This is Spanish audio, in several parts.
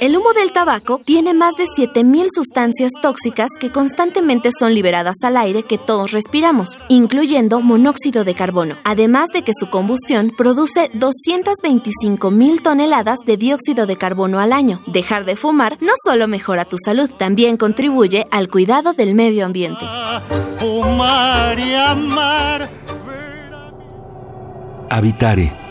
El humo del tabaco tiene más de 7.000 sustancias tóxicas que constantemente son liberadas al aire que todos respiramos, incluyendo monóxido de carbono, además de que su combustión produce 225.000 toneladas de dióxido de carbono al año. Dejar de fumar no solo mejora tu salud, también contribuye al cuidado del medio ambiente. Habitare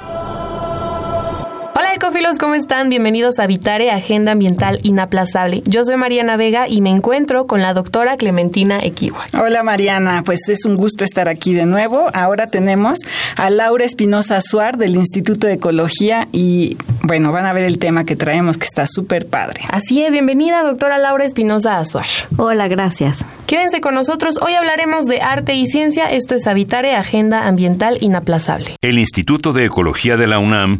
ecofilos, ¿cómo están? Bienvenidos a Vitare, Agenda Ambiental Inaplazable. Yo soy Mariana Vega y me encuentro con la doctora Clementina Equiwa. Hola Mariana, pues es un gusto estar aquí de nuevo. Ahora tenemos a Laura Espinosa Azuar del Instituto de Ecología y bueno, van a ver el tema que traemos que está súper padre. Así es, bienvenida doctora Laura Espinosa Azuar. Hola, gracias. Quédense con nosotros, hoy hablaremos de arte y ciencia, esto es Habitare, Agenda Ambiental Inaplazable. El Instituto de Ecología de la UNAM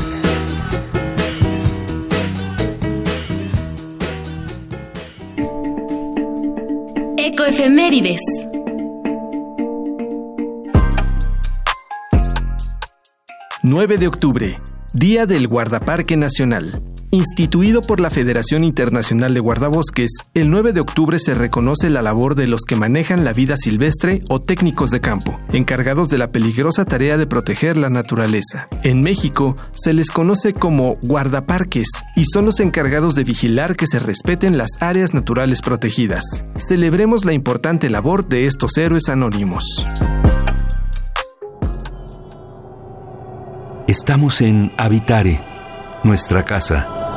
Ecoefemérides. 9 de octubre, Día del Guardaparque Nacional. Instituido por la Federación Internacional de Guardabosques, el 9 de octubre se reconoce la labor de los que manejan la vida silvestre o técnicos de campo, encargados de la peligrosa tarea de proteger la naturaleza. En México se les conoce como guardaparques y son los encargados de vigilar que se respeten las áreas naturales protegidas. Celebremos la importante labor de estos héroes anónimos. Estamos en Habitare, nuestra casa.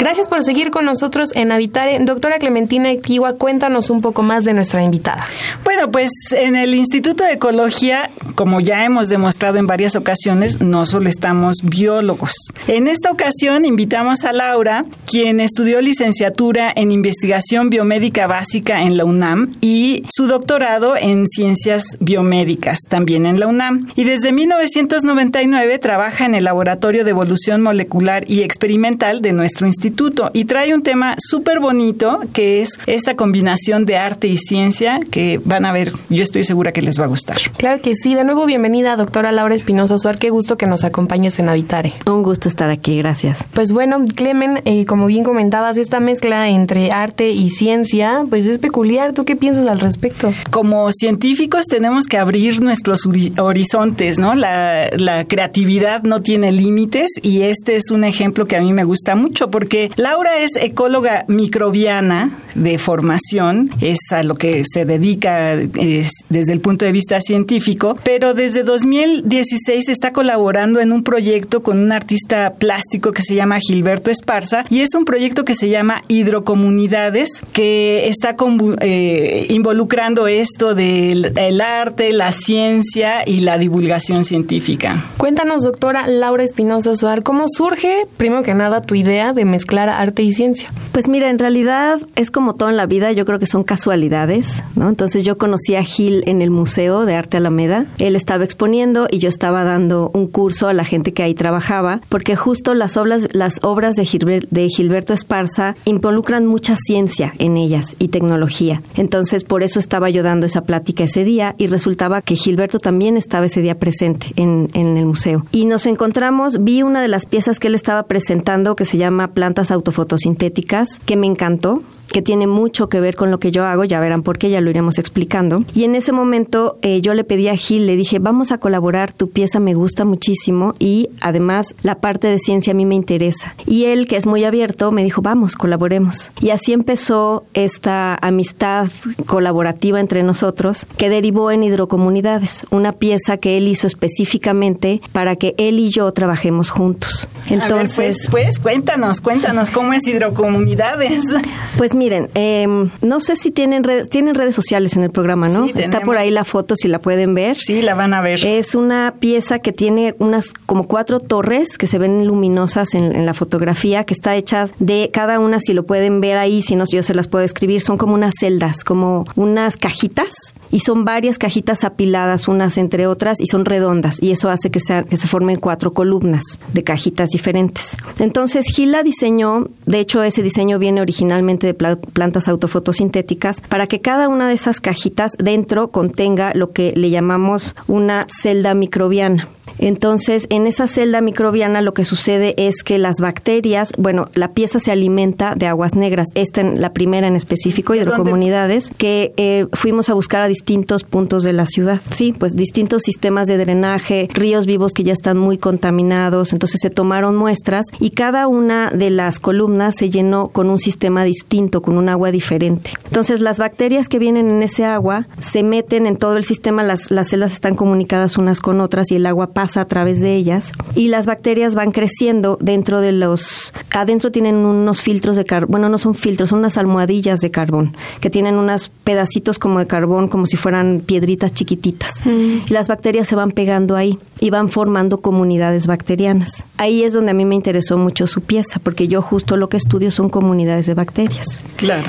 Gracias por seguir con nosotros en Habitare. Doctora Clementina Equiwa, cuéntanos un poco más de nuestra invitada. Bueno, pues en el Instituto de Ecología, como ya hemos demostrado en varias ocasiones, no solo estamos biólogos. En esta ocasión invitamos a Laura, quien estudió licenciatura en investigación biomédica básica en la UNAM y su doctorado en ciencias biomédicas también en la UNAM. Y desde 1999 trabaja en el Laboratorio de Evolución Molecular y Experimental de nuestro instituto y trae un tema súper bonito que es esta combinación de arte y ciencia que van a ver, yo estoy segura que les va a gustar. Claro que sí, de nuevo bienvenida doctora Laura Espinosa Suar, qué gusto que nos acompañes en Habitare. Un gusto estar aquí, gracias. Pues bueno, Clemen, eh, como bien comentabas, esta mezcla entre arte y ciencia, pues es peculiar, ¿tú qué piensas al respecto? Como científicos tenemos que abrir nuestros horizontes, ¿no? La, la creatividad no tiene límites y este es un ejemplo que a mí me gusta mucho porque Laura es ecóloga microbiana de formación, es a lo que se dedica desde el punto de vista científico, pero desde 2016 está colaborando en un proyecto con un artista plástico que se llama Gilberto Esparza y es un proyecto que se llama Hidrocomunidades que está eh, involucrando esto del arte, la ciencia y la divulgación científica. Cuéntanos, doctora Laura Espinosa Suar, ¿cómo surge, primero que nada, tu idea de mezclar arte y ciencia? Pues mira, en realidad es como todo en la vida, yo creo que son casualidades, ¿no? Entonces yo conocí a Gil en el Museo de Arte Alameda, él estaba exponiendo y yo estaba dando un curso a la gente que ahí trabajaba, porque justo las obras, las obras de, Gilberto Esparza involucran mucha ciencia en ellas y tecnología. Entonces por eso estaba yo dando esa plática ese día y resultaba que Gilberto también estaba ese día presente en, en el museo. Y nos encontramos, vi una de las piezas que él estaba presentando que se llama Plantas autofotosintéticas, que me encantó que tiene mucho que ver con lo que yo hago, ya verán por qué, ya lo iremos explicando. Y en ese momento eh, yo le pedí a Gil, le dije, vamos a colaborar, tu pieza me gusta muchísimo y además la parte de ciencia a mí me interesa. Y él, que es muy abierto, me dijo, vamos, colaboremos. Y así empezó esta amistad colaborativa entre nosotros que derivó en Hidrocomunidades, una pieza que él hizo específicamente para que él y yo trabajemos juntos. Entonces, pues, pues, cuéntanos, cuéntanos cómo es Hidrocomunidades. Pues miren, em, no sé si tienen redes, tienen redes sociales en el programa, ¿no? Está por ahí la foto si la pueden ver. Sí, la van a ver. Es una pieza que tiene unas como cuatro torres que se ven luminosas en, en la fotografía, que está hecha de cada una, si lo pueden ver ahí, si no, yo se las puedo escribir, son como unas celdas, como unas cajitas, y son varias cajitas apiladas unas entre otras y son redondas, y eso hace que, sea, que se formen cuatro columnas de cajitas diferentes. Entonces, Gila diseñó, de hecho ese diseño viene originalmente de plantas autofotosintéticas, para que cada una de esas cajitas dentro contenga lo que le llamamos una celda microbiana. Entonces, en esa celda microbiana lo que sucede es que las bacterias, bueno, la pieza se alimenta de aguas negras, esta en la primera en específico, hidrocomunidades, que eh, fuimos a buscar a distintos puntos de la ciudad. Sí, pues distintos sistemas de drenaje, ríos vivos que ya están muy contaminados, entonces se tomaron muestras y cada una de las columnas se llenó con un sistema distinto, con un agua diferente. Entonces, las bacterias que vienen en ese agua se meten en todo el sistema, las, las celdas están comunicadas unas con otras y el agua pasa a través de ellas y las bacterias van creciendo dentro de los adentro tienen unos filtros de carbón, bueno, no son filtros, son unas almohadillas de carbón que tienen unos pedacitos como de carbón como si fueran piedritas chiquititas. Mm. Y las bacterias se van pegando ahí y van formando comunidades bacterianas. Ahí es donde a mí me interesó mucho su pieza porque yo justo lo que estudio son comunidades de bacterias. Claro.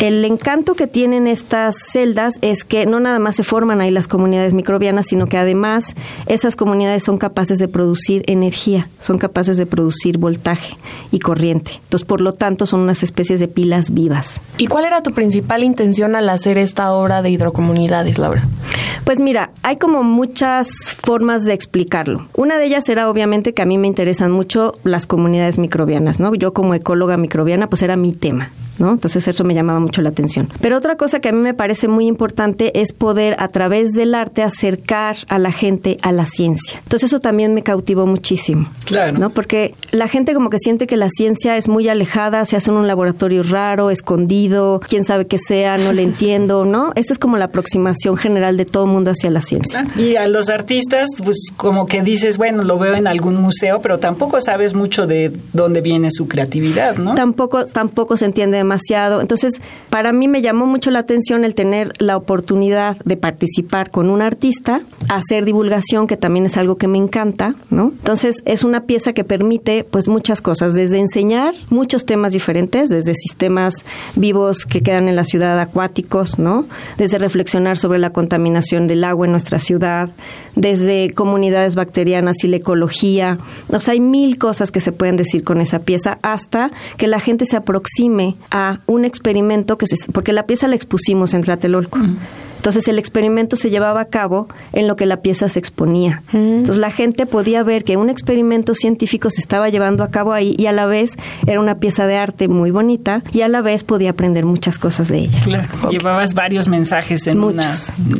El encanto que tienen estas celdas es que no nada más se forman ahí las comunidades microbianas, sino que además esas comunidades son capaces de producir energía, son capaces de producir voltaje y corriente. Entonces, por lo tanto, son unas especies de pilas vivas. ¿Y cuál era tu principal intención al hacer esta obra de hidrocomunidades, Laura? Pues mira, hay como muchas formas de explicarlo. Una de ellas era obviamente que a mí me interesan mucho las comunidades microbianas, ¿no? Yo como ecóloga microbiana, pues era mi tema. Entonces eso me llamaba mucho la atención. Pero otra cosa que a mí me parece muy importante es poder a través del arte acercar a la gente a la ciencia. Entonces eso también me cautivó muchísimo. Claro. ¿no? Porque la gente como que siente que la ciencia es muy alejada, se hace en un laboratorio raro, escondido, quién sabe qué sea, no le entiendo, ¿no? Esta es como la aproximación general de todo el mundo hacia la ciencia. Y a los artistas, pues como que dices, bueno, lo veo en algún museo, pero tampoco sabes mucho de dónde viene su creatividad, ¿no? Tampoco, tampoco se entiende demasiado. Entonces, para mí me llamó mucho la atención el tener la oportunidad de participar con un artista, hacer divulgación, que también es algo que me encanta, ¿no? Entonces, es una pieza que permite, pues, muchas cosas, desde enseñar muchos temas diferentes, desde sistemas vivos que quedan en la ciudad acuáticos, ¿no? Desde reflexionar sobre la contaminación del agua en nuestra ciudad, desde comunidades bacterianas y la ecología. O sea, hay mil cosas que se pueden decir con esa pieza hasta que la gente se aproxime a un experimento que se, porque la pieza la expusimos en Tlatelolco. Entonces el experimento se llevaba a cabo en lo que la pieza se exponía. Mm. Entonces la gente podía ver que un experimento científico se estaba llevando a cabo ahí y a la vez era una pieza de arte muy bonita y a la vez podía aprender muchas cosas de ella. Claro. Llevabas varios mensajes en una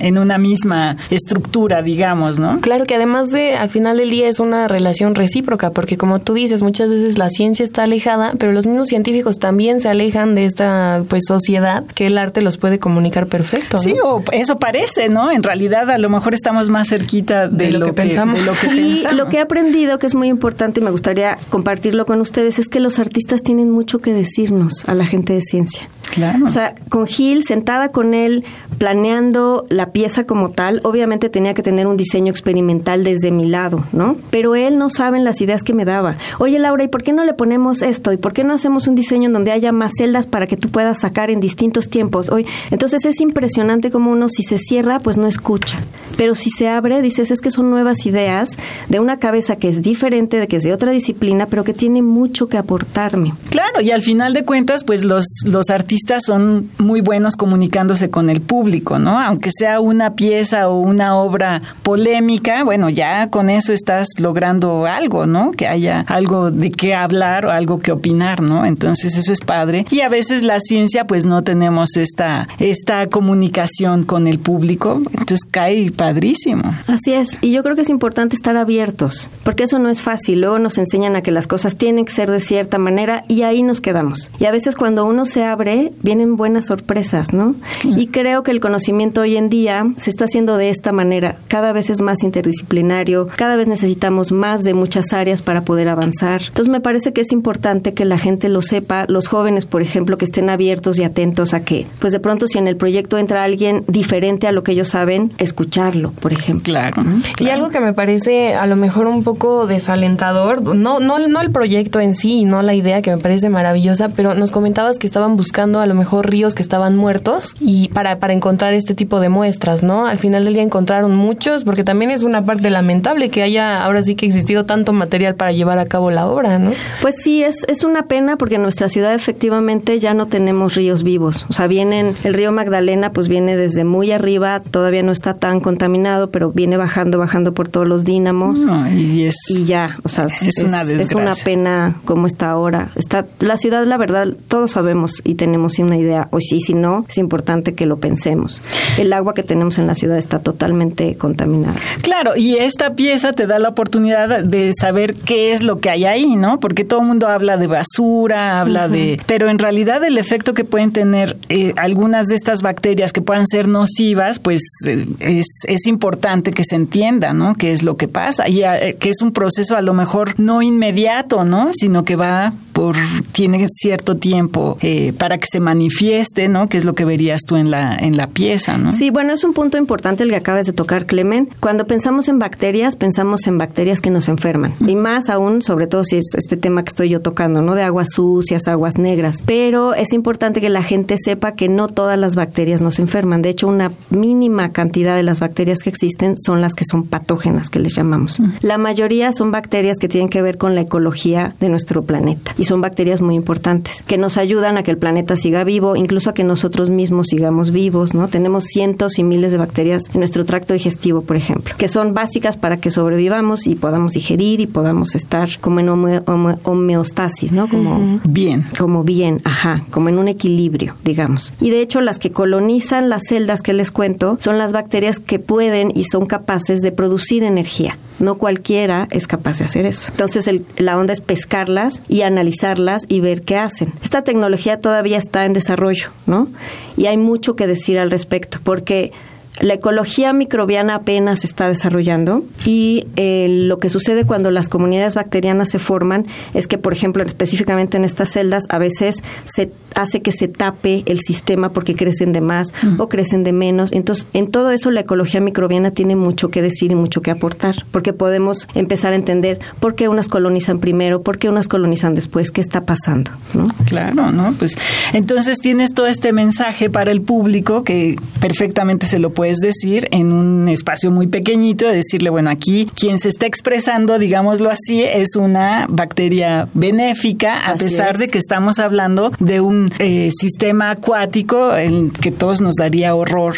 en una misma estructura, digamos, ¿no? Claro que además de al final del día es una relación recíproca porque como tú dices, muchas veces la ciencia está alejada, pero los mismos científicos también se alejan de esta pues sociedad que el arte los puede comunicar perfecto. Sí, o eso parece, ¿no? En realidad a lo mejor estamos más cerquita de, lo, que, pensamos. lo que y lo que he aprendido que es muy importante y me gustaría compartirlo con ustedes es que los artistas tienen mucho que decirnos a la gente de ciencia. Claro. O sea, con Gil, sentada con él, planeando la pieza como tal, obviamente tenía que tener un diseño experimental desde mi lado, ¿no? Pero él no sabe las ideas que me daba. Oye, Laura, ¿y por qué no le ponemos esto? ¿Y por qué no hacemos un diseño en donde haya más celdas para que tú puedas sacar en distintos tiempos? Hoy, entonces es impresionante como uno si se cierra, pues no escucha. Pero si se abre, dices, es que son nuevas ideas de una cabeza que es diferente, de que es de otra disciplina, pero que tiene mucho que aportarme. Claro, y al final de cuentas, pues los, los artistas son muy buenos comunicándose con el público público, ¿no? Aunque sea una pieza o una obra polémica, bueno, ya con eso estás logrando algo, ¿no? Que haya algo de qué hablar o algo que opinar, ¿no? Entonces eso es padre. Y a veces la ciencia, pues no tenemos esta, esta comunicación con el público, entonces cae padrísimo. Así es, y yo creo que es importante estar abiertos, porque eso no es fácil. Luego nos enseñan a que las cosas tienen que ser de cierta manera y ahí nos quedamos. Y a veces cuando uno se abre, vienen buenas sorpresas, ¿no? Y creo que el conocimiento hoy en día se está haciendo de esta manera. Cada vez es más interdisciplinario, cada vez necesitamos más de muchas áreas para poder avanzar. Entonces me parece que es importante que la gente lo sepa, los jóvenes, por ejemplo, que estén abiertos y atentos a que, pues de pronto si en el proyecto entra alguien diferente a lo que ellos saben, escucharlo, por ejemplo. Claro. Y algo que me parece a lo mejor un poco desalentador, no, no, no el proyecto en sí, no la idea que me parece maravillosa, pero nos comentabas que estaban buscando a lo mejor ríos que estaban muertos y para, para encontrar este tipo de muestras, ¿no? Al final del día encontraron muchos, porque también es una parte lamentable que haya ahora sí que existido tanto material para llevar a cabo la obra, ¿no? Pues sí, es, es una pena porque en nuestra ciudad efectivamente ya no tenemos ríos vivos. O sea, vienen, el río Magdalena pues viene desde muy arriba, todavía no está tan contaminado, pero viene bajando, bajando por todos los dínamos. y, es, y ya, o sea, es, una es una pena como está ahora. Está, la ciudad, la verdad, todos sabemos y tenemos una idea, o sí, si no, es importante que lo pensemos. El agua que tenemos en la ciudad está totalmente contaminada. Claro, y esta pieza te da la oportunidad de saber qué es lo que hay ahí, ¿no? Porque todo el mundo habla de basura, habla de... Pero en realidad el efecto que pueden tener eh, algunas de estas bacterias que puedan ser nocivas, pues eh, es, es importante que se entienda, ¿no? Qué es lo que pasa y eh, que es un proceso a lo mejor no inmediato, ¿no? Sino que va por tiene cierto tiempo eh, para que se manifieste, ¿no? Que es lo que verías tú en la en la pieza, ¿no? Sí, bueno, es un punto importante el que acabas de tocar, Clemen. Cuando pensamos en bacterias, pensamos en bacterias que nos enferman y más aún, sobre todo si es este tema que estoy yo tocando, ¿no? De aguas sucias, aguas negras. Pero es importante que la gente sepa que no todas las bacterias nos enferman. De hecho, una mínima cantidad de las bacterias que existen son las que son patógenas, que les llamamos. La mayoría son bacterias que tienen que ver con la ecología de nuestro planeta y son bacterias muy importantes que nos ayudan a que el planeta siga vivo, incluso a que nosotros mismos sigamos vivos, ¿no? Tenemos cientos y miles de bacterias en nuestro tracto digestivo, por ejemplo, que son básicas para que sobrevivamos y podamos digerir y podamos estar como en homeostasis, ¿no? Como bien, como bien, ajá, como en un equilibrio, digamos. Y de hecho las que colonizan las celdas que les cuento son las bacterias que pueden y son capaces de producir energía. No cualquiera es capaz de hacer eso. Entonces la onda es pescarlas y analizarlas y ver qué hacen. Esta tecnología todavía está en desarrollo, ¿no? Y hay mucho que decir al respecto, porque la ecología microbiana apenas se está desarrollando y eh, lo que sucede cuando las comunidades bacterianas se forman es que, por ejemplo, específicamente en estas celdas, a veces se hace que se tape el sistema porque crecen de más o crecen de menos. Entonces, en todo eso la ecología microbiana tiene mucho que decir y mucho que aportar, porque podemos empezar a entender por qué unas colonizan primero, por qué unas colonizan después, qué está pasando. ¿no? Claro, ¿no? Pues entonces tienes todo este mensaje para el público que perfectamente se lo puede puedes decir en un espacio muy pequeñito, de decirle, bueno, aquí quien se está expresando, digámoslo así, es una bacteria benéfica, a pesar de que estamos hablando de un eh, sistema acuático en que todos nos daría horror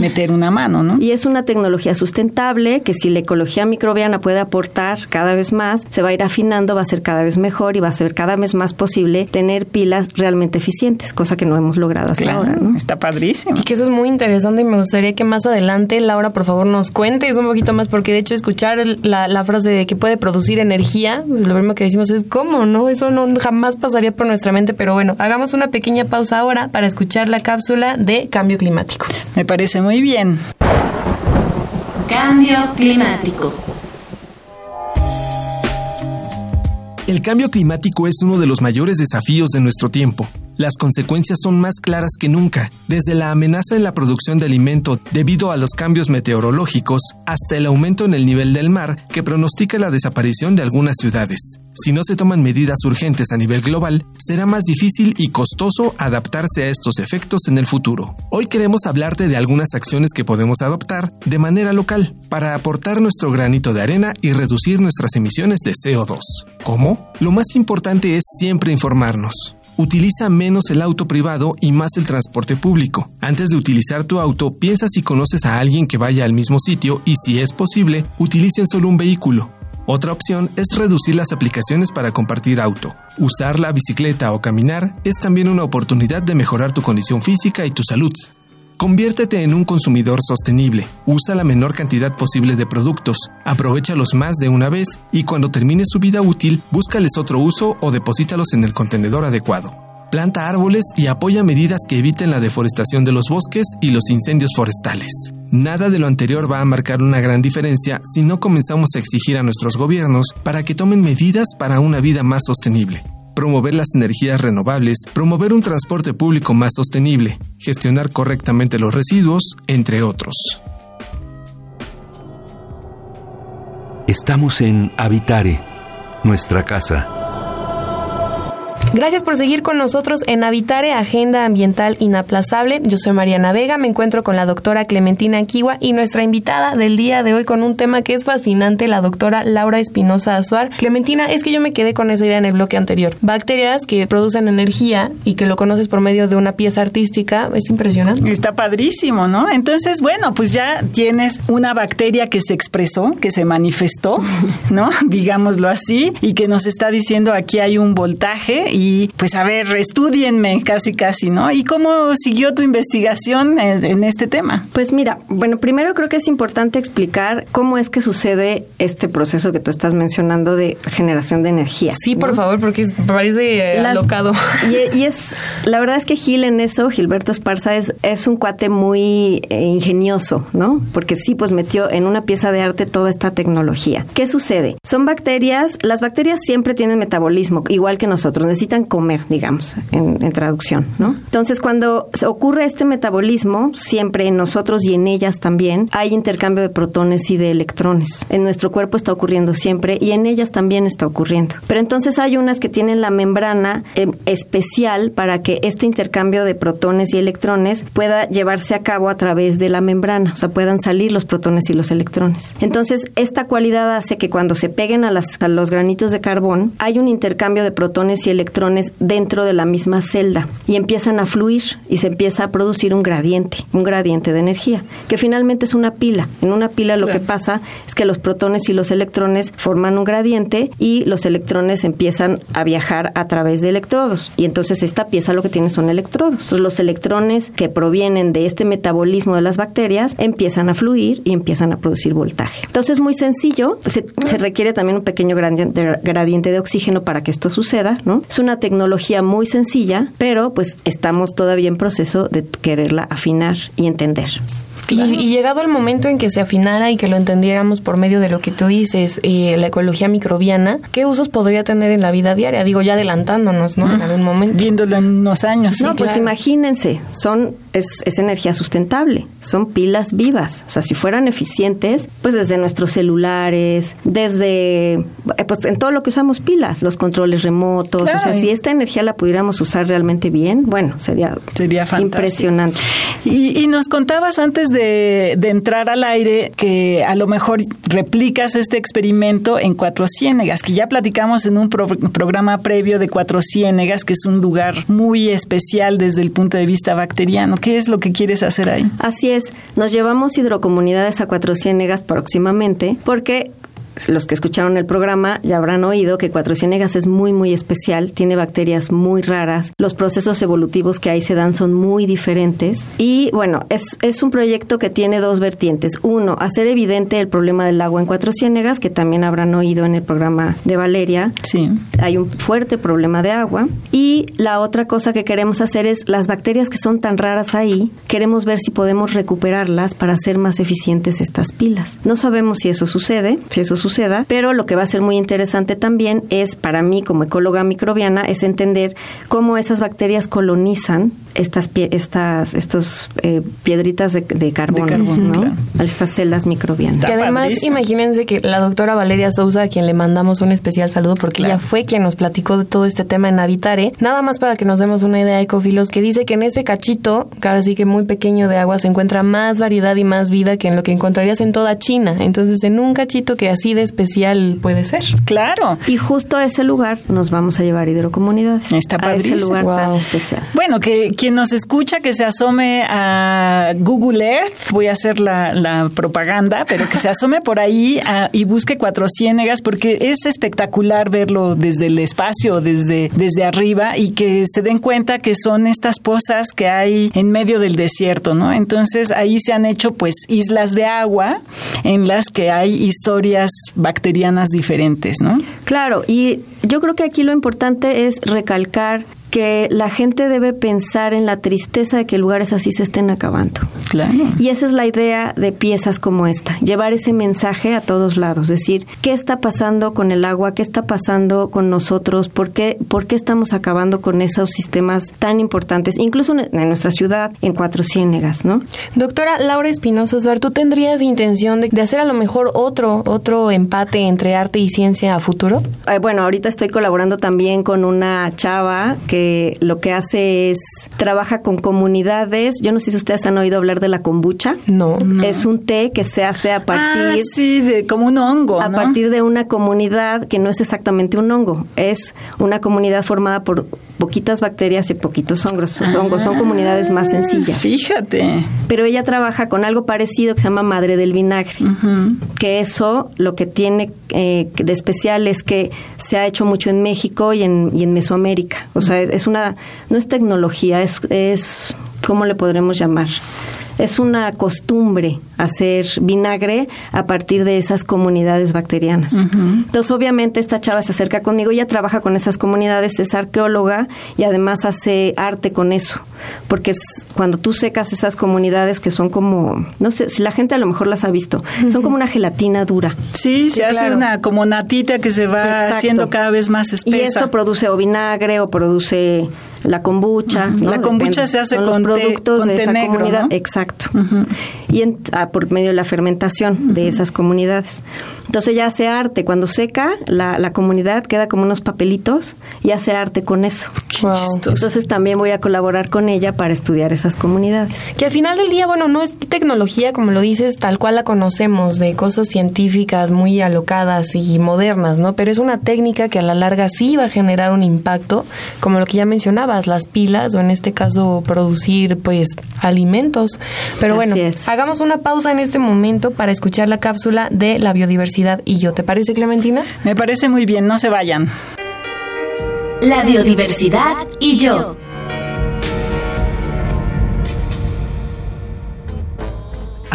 meter una mano, ¿no? Y es una tecnología sustentable que si la ecología microbiana puede aportar cada vez más, se va a ir afinando, va a ser cada vez mejor y va a ser cada vez más posible tener pilas realmente eficientes, cosa que no hemos logrado hasta ahora. ¿no? Está padrísimo. Y que eso es muy interesante y me gustaría que más adelante, Laura, por favor, nos cuentes un poquito más, porque de hecho escuchar la, la frase de que puede producir energía, lo primero que decimos es cómo, ¿no? Eso no jamás pasaría por nuestra mente, pero bueno, hagamos una pequeña pausa ahora para escuchar la cápsula de cambio climático. Me parece muy bien. Cambio climático. El cambio climático es uno de los mayores desafíos de nuestro tiempo las consecuencias son más claras que nunca, desde la amenaza en la producción de alimento debido a los cambios meteorológicos hasta el aumento en el nivel del mar que pronostica la desaparición de algunas ciudades. Si no se toman medidas urgentes a nivel global, será más difícil y costoso adaptarse a estos efectos en el futuro. Hoy queremos hablarte de algunas acciones que podemos adoptar de manera local para aportar nuestro granito de arena y reducir nuestras emisiones de CO2. ¿Cómo? Lo más importante es siempre informarnos. Utiliza menos el auto privado y más el transporte público. Antes de utilizar tu auto, piensa si conoces a alguien que vaya al mismo sitio y si es posible, utilicen solo un vehículo. Otra opción es reducir las aplicaciones para compartir auto. Usar la bicicleta o caminar es también una oportunidad de mejorar tu condición física y tu salud. Conviértete en un consumidor sostenible. Usa la menor cantidad posible de productos. Aprovechalos más de una vez y cuando termine su vida útil, búscales otro uso o deposítalos en el contenedor adecuado. Planta árboles y apoya medidas que eviten la deforestación de los bosques y los incendios forestales. Nada de lo anterior va a marcar una gran diferencia si no comenzamos a exigir a nuestros gobiernos para que tomen medidas para una vida más sostenible promover las energías renovables, promover un transporte público más sostenible, gestionar correctamente los residuos, entre otros. Estamos en Habitare, nuestra casa. Gracias por seguir con nosotros en Habitare, Agenda Ambiental Inaplazable. Yo soy Mariana Vega, me encuentro con la doctora Clementina Kiwa y nuestra invitada del día de hoy con un tema que es fascinante, la doctora Laura Espinosa Azuar. Clementina, es que yo me quedé con esa idea en el bloque anterior. Bacterias que producen energía y que lo conoces por medio de una pieza artística, es impresionante. Está padrísimo, ¿no? Entonces, bueno, pues ya tienes una bacteria que se expresó, que se manifestó, ¿no? Digámoslo así, y que nos está diciendo aquí hay un voltaje y pues a ver, estudienme casi casi, ¿no? ¿Y cómo siguió tu investigación en, este tema? Pues mira, bueno, primero creo que es importante explicar cómo es que sucede este proceso que tú estás mencionando de generación de energía. Sí, por favor, porque parece eh, alocado. Y, es, la verdad es que Gil en eso, Gilberto Esparza, es, es un cuate muy eh, ingenioso, ¿no? Porque sí, pues metió en una pieza de arte toda esta tecnología. ¿Qué sucede? Son bacterias, las bacterias siempre tienen metabolismo, igual que nosotros necesitan comer, digamos, en, traducción, ¿no? Entonces, cuando ocurre este metabolismo, siempre en nosotros y en ellas también hay intercambio de protones y de electrones. En nuestro cuerpo está ocurriendo siempre y en ellas también está ocurriendo. Pero entonces hay unas que tienen la membrana em, especial para que este intercambio de protones y electrones pueda llevarse a cabo a través de la membrana, o sea, puedan salir los protones y los electrones. Entonces, esta cualidad hace que cuando se peguen a, a los granitos de carbón, hay un intercambio de protones y electrones electrones dentro de la misma celda y empiezan a fluir y se empieza a producir un gradiente, un gradiente de energía, que finalmente es una pila. En una pila lo que pasa es que los protones y los electrones forman un gradiente y los electrones empiezan a viajar a través de electrodos. Y entonces esta pieza lo que tiene son electrodos. Entonces los electrones que provienen de este metabolismo de las bacterias empiezan a fluir y empiezan a producir voltaje. Entonces es muy sencillo, se, se requiere también un pequeño gradiente, gradiente de oxígeno para que esto suceda, ¿no? Es una tecnología muy sencilla, pero pues estamos todavía en proceso de quererla afinar y entender. Y, llegado el momento en que se afinara y que lo entendiéramos por medio de lo que tú dices, eh, la ecología microbiana, ¿qué usos podría tener en la vida diaria? Digo, ya adelantándonos, ¿no? En algún momento. Viéndolo en unos años. No, pues imagínense, son es, es, energía sustentable, son pilas vivas. O sea, si fueran eficientes, pues desde nuestros celulares, desde, eh, pues en todo lo que usamos pilas, los controles remotos. O sea, si esta energía la pudiéramos usar realmente bien, bueno, sería, sería impresionante. Y, y nos contabas antes de de, entrar al aire que a lo mejor replicas este experimento en Cuatro Ciénegas, que ya platicamos en un programa previo de Cuatro Ciénegas, que es un lugar muy especial desde el punto de vista bacteriano. ¿Qué es lo que quieres hacer ahí? Así es, nos llevamos hidrocomunidades a Cuatro Ciénegas próximamente porque los que escucharon el programa ya habrán oído que Cuatro Ciénegas es muy, muy especial, tiene bacterias muy raras, los procesos evolutivos que ahí se dan son muy diferentes y bueno, es, es un proyecto que tiene dos vertientes. Uno, hacer evidente el problema del agua en Cuatro Ciénegas, que también habrán oído en el programa de Valeria. Sí. Hay un fuerte problema de agua. Y la otra cosa que queremos hacer es las bacterias que son tan raras ahí, queremos ver si podemos recuperarlas para hacer más eficientes estas pilas. No sabemos si eso sucede, si eso sucede suceda, pero lo que va a ser muy interesante también es, para mí como ecóloga microbiana, es entender cómo esas bacterias colonizan estas estas estos eh, piedritas de, carbono, estas celdas microbianas. Que además, imagínense que la doctora Valeria Sousa, a quien le mandamos un especial saludo, porque ella fue quien nos platicó de todo este tema en Habitare, nada más para que nos demos una idea, Ecofilos, que dice que en este cachito, que ahora sí que muy pequeño de agua, se encuentra más variedad y más vida que en lo que encontrarías en toda China. Entonces, en un cachito que así de especial puede ser. Claro. Y justo a ese lugar nos vamos a llevar hidrocomunidades. Está A ese padrísimo. lugar tan especial. Bueno, que quien nos escucha que se asome a Google Earth, voy a hacer la, la propaganda, pero que se asome por ahí a- y busque Cuatro Ciénegas porque es espectacular verlo desde el espacio, desde, desde arriba y que se den cuenta que son estas pozas que hay en medio del desierto, ¿no? Entonces ahí se han hecho pues islas de agua en las que hay historias bacterianas diferentes, ¿no? Claro, y yo creo que aquí lo importante es recalcar que la gente debe pensar en la tristeza de que lugares así se estén acabando. Claro. Y esa es la idea de piezas como esta, llevar ese mensaje a todos lados, decir, ¿qué está pasando con el agua? ¿Qué está pasando con nosotros? ¿Por qué, por qué estamos acabando con esos sistemas tan importantes, incluso en nuestra ciudad, en Cuatro Ciénegas, ¿no? Doctora Laura Espinosa Suar, ¿tú tendrías intención de, de hacer a lo mejor otro, otro empate entre arte y ciencia a futuro? Eh, bueno, ahorita estoy colaborando también con una chava que lo que hace es trabaja con comunidades. Yo no sé si ustedes han oído hablar de la kombucha. No. Es un té que se hace a partir Ah, sí, de, como un hongo, a ¿no? partir de una comunidad que no es exactamente un hongo, es una comunidad formada por poquitas bacterias y poquitos hongos. hongos. Son comunidades más sencillas. Fíjate. Pero ella trabaja con algo parecido que se llama madre del vinagre, que eso lo que tiene eh, de especial es que se ha hecho mucho en México y en, y en Mesoamérica. O sea, es una, no es tecnología, es, es, ¿cómo le podremos llamar? Es una costumbre hacer vinagre a partir de esas comunidades bacterianas. Entonces, obviamente, esta chava se acerca conmigo, ella trabaja con esas comunidades, es arqueóloga y además hace arte con eso. Porque es, cuando tú secas esas comunidades que son como, no sé, si la gente a lo mejor las ha visto, son como una gelatina dura. Sí, se hace una como natita que se va Exacto. haciendo cada vez más espesa. Y eso produce o vinagre o produce la kombucha. ¿no? La kombucha Depende. se hace Son con los té- productos con de té esa negro, comunidad. ¿no? Exacto. Y en- ah, por medio de la fermentación de esas comunidades. Entonces ya hace arte. Cuando seca, la, la comunidad queda como unos papelitos y hace arte con eso. Wow. Entonces también voy a colaborar con ella para estudiar esas comunidades. Que al final del día, bueno, no es tecnología, como lo dices, tal cual la conocemos, de cosas científicas muy alocadas y modernas, ¿no? Pero es una técnica que a la larga sí va a generar un impacto, como lo que ya mencionabas, las pilas, o en este caso producir, pues, alimentos. Pero Así bueno, es. hagamos una pausa en este momento para escuchar la cápsula de la biodiversidad y yo. ¿Te parece, Clementina? Me parece muy bien, no se vayan. La biodiversidad y yo.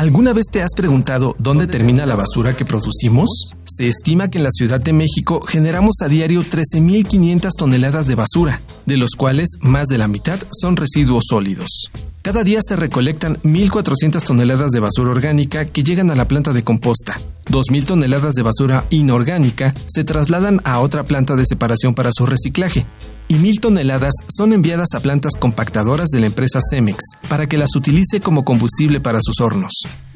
¿Alguna vez te has preguntado dónde termina la basura que producimos? Se estima que en la Ciudad de México generamos a diario 13.500 toneladas de basura, de los cuales más de la mitad son residuos sólidos. Cada día se recolectan 1.400 toneladas de basura orgánica que llegan a la planta de composta. 2.000 toneladas de basura inorgánica se trasladan a otra planta de separación para su reciclaje. Y 1.000 toneladas son enviadas a plantas compactadoras de la empresa Cemex para que las utilice como combustible para sus hornos.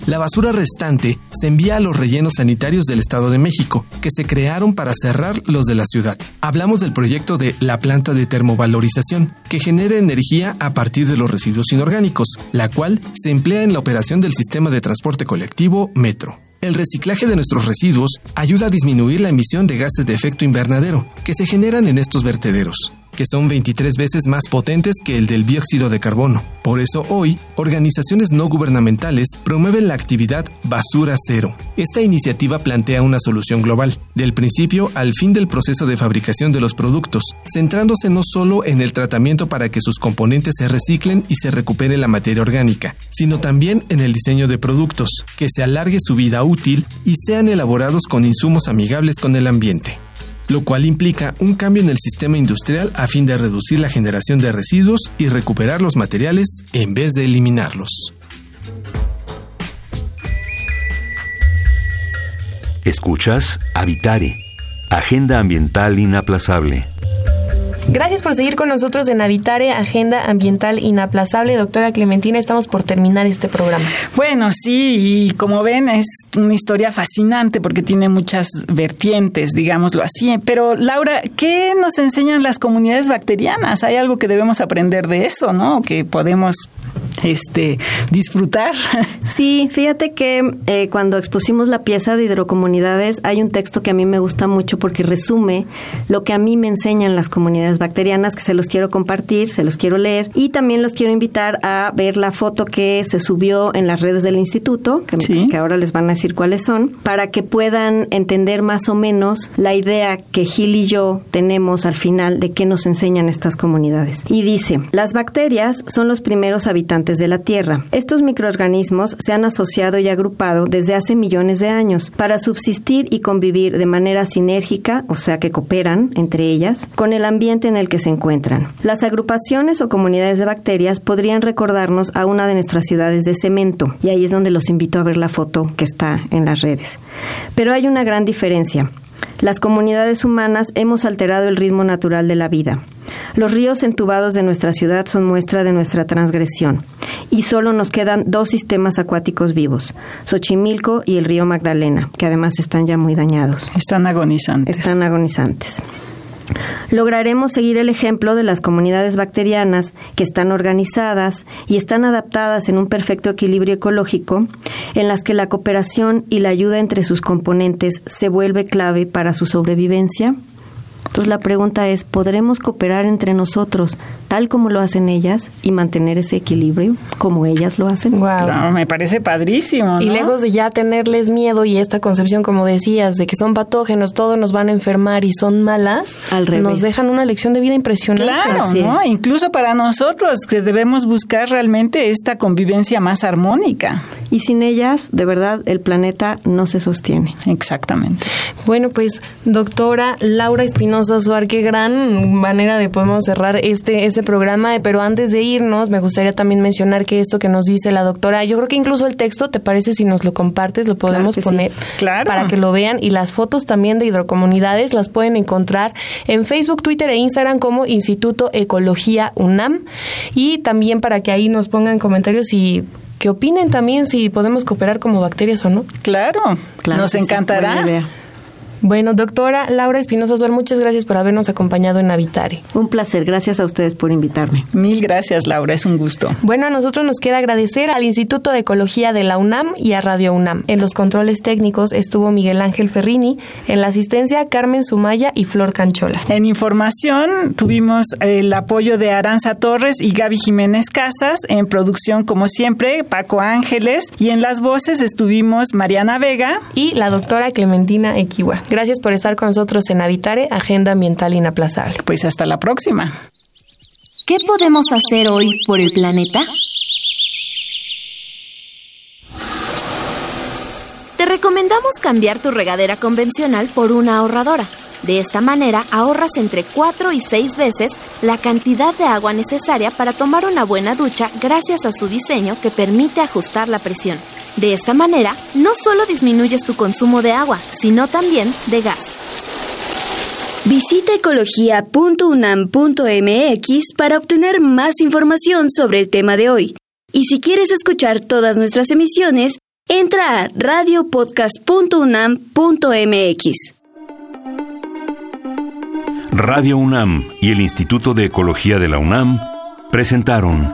La basura restante se envía a los rellenos sanitarios del Estado de México, que se crearon para cerrar los de la ciudad. Hablamos del proyecto de la planta de termovalorización, que genera energía a partir de los residuos inorgánicos, la cual se emplea en la operación del sistema de transporte colectivo Metro. El reciclaje de nuestros residuos ayuda a disminuir la emisión de gases de efecto invernadero que se generan en estos vertederos, que son 23 veces más potentes que el del dióxido de carbono. Por eso hoy, organizaciones no gubernamentales promueven la actividad Basura Cero. Esta iniciativa plantea una solución global, del principio al fin del proceso de fabricación de los productos, centrándose no solo en el tratamiento para que sus componentes se reciclen y se recupere la materia orgánica, sino también en el diseño de productos, que se alargue su vida útil y sean elaborados con insumos amigables con el ambiente lo cual implica un cambio en el sistema industrial a fin de reducir la generación de residuos y recuperar los materiales en vez de eliminarlos. Escuchas Habitare, Agenda Ambiental Inaplazable. Gracias por seguir con nosotros en Habitare, Agenda Ambiental Inaplazable. Doctora Clementina, estamos por terminar este programa. Bueno, sí, y como ven es una historia fascinante porque tiene muchas vertientes, digámoslo así. Pero Laura, ¿qué nos enseñan las comunidades bacterianas? Hay algo que debemos aprender de eso, ¿no? Que podemos este, disfrutar. Sí, fíjate que eh, cuando expusimos la pieza de hidrocomunidades hay un texto que a mí me gusta mucho porque resume lo que a mí me enseñan las comunidades bacterianas, que se los quiero compartir, se los quiero leer y también los quiero invitar a ver la foto que se subió en las redes del instituto, que, que ahora les van a decir cuáles son, para que puedan entender más o menos la idea que Gil y yo tenemos al final de qué nos enseñan estas comunidades. Y dice, las bacterias son los primeros habitantes de la Tierra. Estos microorganismos se han asociado y agrupado desde hace millones de años para subsistir y convivir de manera sinérgica, o sea que cooperan entre ellas, con el ambiente en el que se encuentran. Las agrupaciones o comunidades de bacterias podrían recordarnos a una de nuestras ciudades de cemento, y ahí es donde los invito a ver la foto que está en las redes. Pero hay una gran diferencia. Las comunidades humanas hemos alterado el ritmo natural de la vida. Los ríos entubados de nuestra ciudad son muestra de nuestra transgresión. Y solo nos quedan dos sistemas acuáticos vivos, Xochimilco y el río Magdalena, que además están ya muy dañados. Están agonizantes. Están agonizantes. Lograremos seguir el ejemplo de las comunidades bacterianas que están organizadas y están adaptadas en un perfecto equilibrio ecológico, en las que la cooperación y la ayuda entre sus componentes se vuelve clave para su sobrevivencia. Entonces la pregunta es, ¿podremos cooperar entre nosotros tal como lo hacen ellas y mantener ese equilibrio como ellas lo hacen? Wow. me parece padrísimo. Y lejos de ya tenerles miedo y esta concepción, como decías, de que son patógenos, todos nos van a enfermar y son malas, Al revés. nos dejan una lección de vida impresionante. Claro, ¿no? Incluso para nosotros que debemos buscar realmente esta convivencia más armónica. Y sin ellas, de verdad, el planeta no se sostiene. Exactamente. Bueno, pues doctora Laura Espinosa Suar, qué gran manera de podemos cerrar este, este programa, pero antes de irnos, me gustaría también mencionar que esto que nos dice la doctora, yo creo que incluso el texto, ¿te parece si nos lo compartes? Lo podemos Claro poner sí. Claro. para que lo vean y las fotos también de hidrocomunidades las pueden encontrar en Facebook, Twitter e Instagram como Instituto Ecología UNAM y también para que ahí nos pongan comentarios y que opinen también si podemos cooperar como bacterias o no. Claro, Claro nos sí, encantará. idea. Bueno, doctora Laura Espinosa Suar, muchas gracias por habernos acompañado en Habitare. Un placer. Gracias a ustedes por invitarme. Mil gracias, Laura, es un gusto. Bueno, a nosotros nos queda agradecer al Instituto de Ecología de la UNAM y a Radio UNAM. En los controles técnicos estuvo Miguel Ángel Ferrini, en la asistencia Carmen Sumaya y Flor Canchola. En información tuvimos el apoyo de Aranza Torres y Gaby Jiménez Casas, en producción como siempre Paco Ángeles y en las voces estuvimos Mariana Vega. Y la doctora Clementina Equiwa. Gracias por estar con nosotros en Habitare, Agenda Ambiental Inaplazable. Pues hasta la próxima. ¿Qué podemos hacer hoy por el planeta? Te recomendamos cambiar tu regadera convencional por una ahorradora. De esta manera ahorras entre 4 y 6 veces la cantidad de agua necesaria para tomar una buena ducha gracias a su diseño que permite ajustar la presión. De esta manera, no solo disminuyes tu consumo de agua, sino también de gas. Visita ecología.unam.mx para obtener más información sobre el tema de hoy. Y si quieres escuchar todas nuestras emisiones, entra a radiopodcast.unam.mx. Radio UNAM y el Instituto de Ecología de la UNAM presentaron